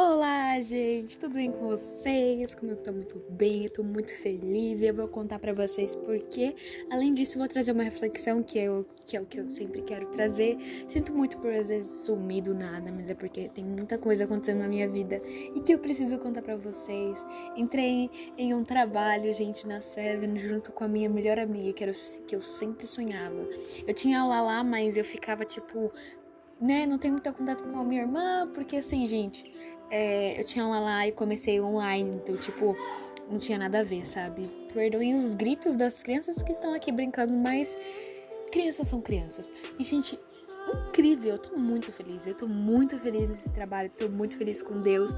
Olá, gente, tudo bem com vocês? Como eu tô muito bem, eu tô muito feliz e eu vou contar para vocês porque, além disso, eu vou trazer uma reflexão que, eu, que é o que eu sempre quero trazer. Sinto muito por às vezes sumir do nada, mas é porque tem muita coisa acontecendo na minha vida e que eu preciso contar para vocês. Entrei em um trabalho, gente, na Seven, junto com a minha melhor amiga, que, era, que eu sempre sonhava. Eu tinha aula lá, mas eu ficava tipo né, não tenho muito contato com a minha irmã, porque assim, gente, é, eu tinha aula lá e comecei online, então, tipo, não tinha nada a ver, sabe? Perdoem os gritos das crianças que estão aqui brincando, mas crianças são crianças. E, gente, incrível, eu tô muito feliz, eu tô muito feliz nesse trabalho, tô muito feliz com Deus.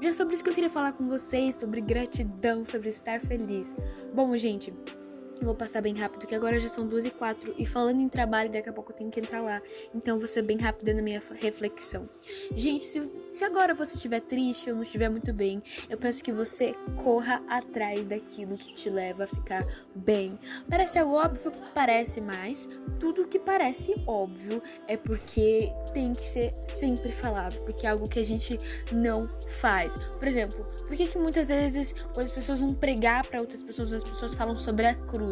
E é sobre isso que eu queria falar com vocês, sobre gratidão, sobre estar feliz. Bom, gente, Vou passar bem rápido, que agora já são duas e quatro. E falando em trabalho, daqui a pouco eu tenho que entrar lá. Então vou ser bem rápida na minha reflexão. Gente, se, se agora você estiver triste ou não estiver muito bem, eu peço que você corra atrás daquilo que te leva a ficar bem. Parece algo óbvio, parece, mas tudo que parece óbvio é porque tem que ser sempre falado, porque é algo que a gente não faz. Por exemplo, por que, que muitas vezes quando as pessoas vão pregar para outras pessoas, as pessoas falam sobre a cruz?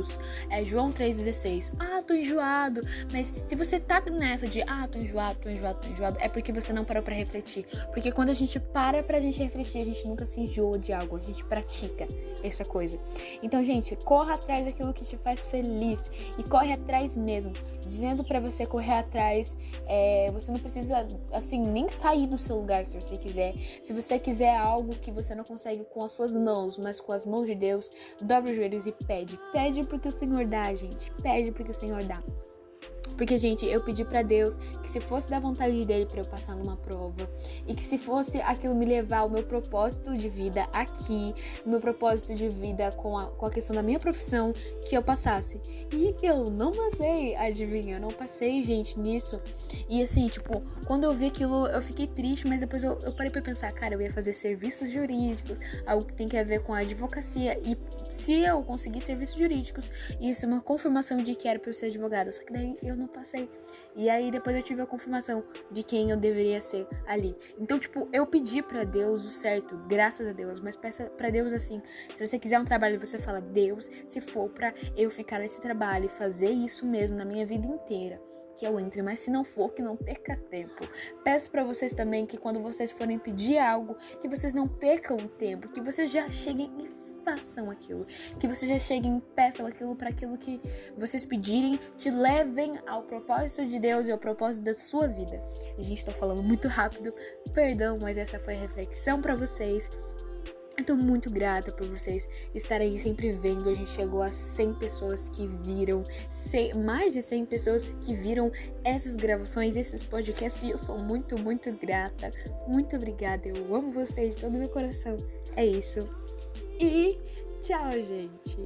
É João 3,16. Ah, tô enjoado. Mas se você tá nessa de ah, tô enjoado, tô enjoado, tô enjoado, é porque você não parou para refletir. Porque quando a gente para pra gente refletir, a gente nunca se enjoa de algo, a gente pratica essa coisa. Então, gente, corra atrás daquilo que te faz feliz e corre atrás mesmo. Dizendo para você correr atrás, é, você não precisa, assim, nem sair do seu lugar se você quiser. Se você quiser algo que você não consegue com as suas mãos, mas com as mãos de Deus, dobre os joelhos e pede. Pede porque o Senhor dá, gente. Pede porque o Senhor dá. Porque, gente, eu pedi para Deus que se fosse da vontade dele para eu passar numa prova e que se fosse aquilo me levar ao meu propósito de vida aqui, meu propósito de vida com a, com a questão da minha profissão, que eu passasse. E eu não passei, adivinha? Eu não passei, gente, nisso. E assim, tipo, quando eu vi aquilo, eu fiquei triste, mas depois eu, eu parei pra pensar, cara, eu ia fazer serviços jurídicos, algo que tem que ver com a advocacia. E se eu conseguir serviços jurídicos, ia ser uma confirmação de que era pra eu ser advogada. Só que daí eu não passei. E aí depois eu tive a confirmação de quem eu deveria ser ali. Então, tipo, eu pedi para Deus o certo, graças a Deus, mas peça para Deus assim, se você quiser um trabalho, você fala: "Deus, se for para eu ficar nesse trabalho e fazer isso mesmo na minha vida inteira, que eu entre, mas se não for, que não perca tempo. Peço para vocês também que quando vocês forem pedir algo, que vocês não percam tempo, que vocês já cheguem e façam aquilo. Que vocês já cheguem e peçam aquilo para aquilo que vocês pedirem, te levem ao propósito de Deus e ao propósito da sua vida. A gente tá falando muito rápido, perdão, mas essa foi a reflexão para vocês. Eu tô muito grata por vocês estarem sempre vendo. A gente chegou a 100 pessoas que viram, 100, mais de 100 pessoas que viram essas gravações, esses podcasts. E eu sou muito, muito grata. Muito obrigada. Eu amo vocês de todo meu coração. É isso. E tchau, gente!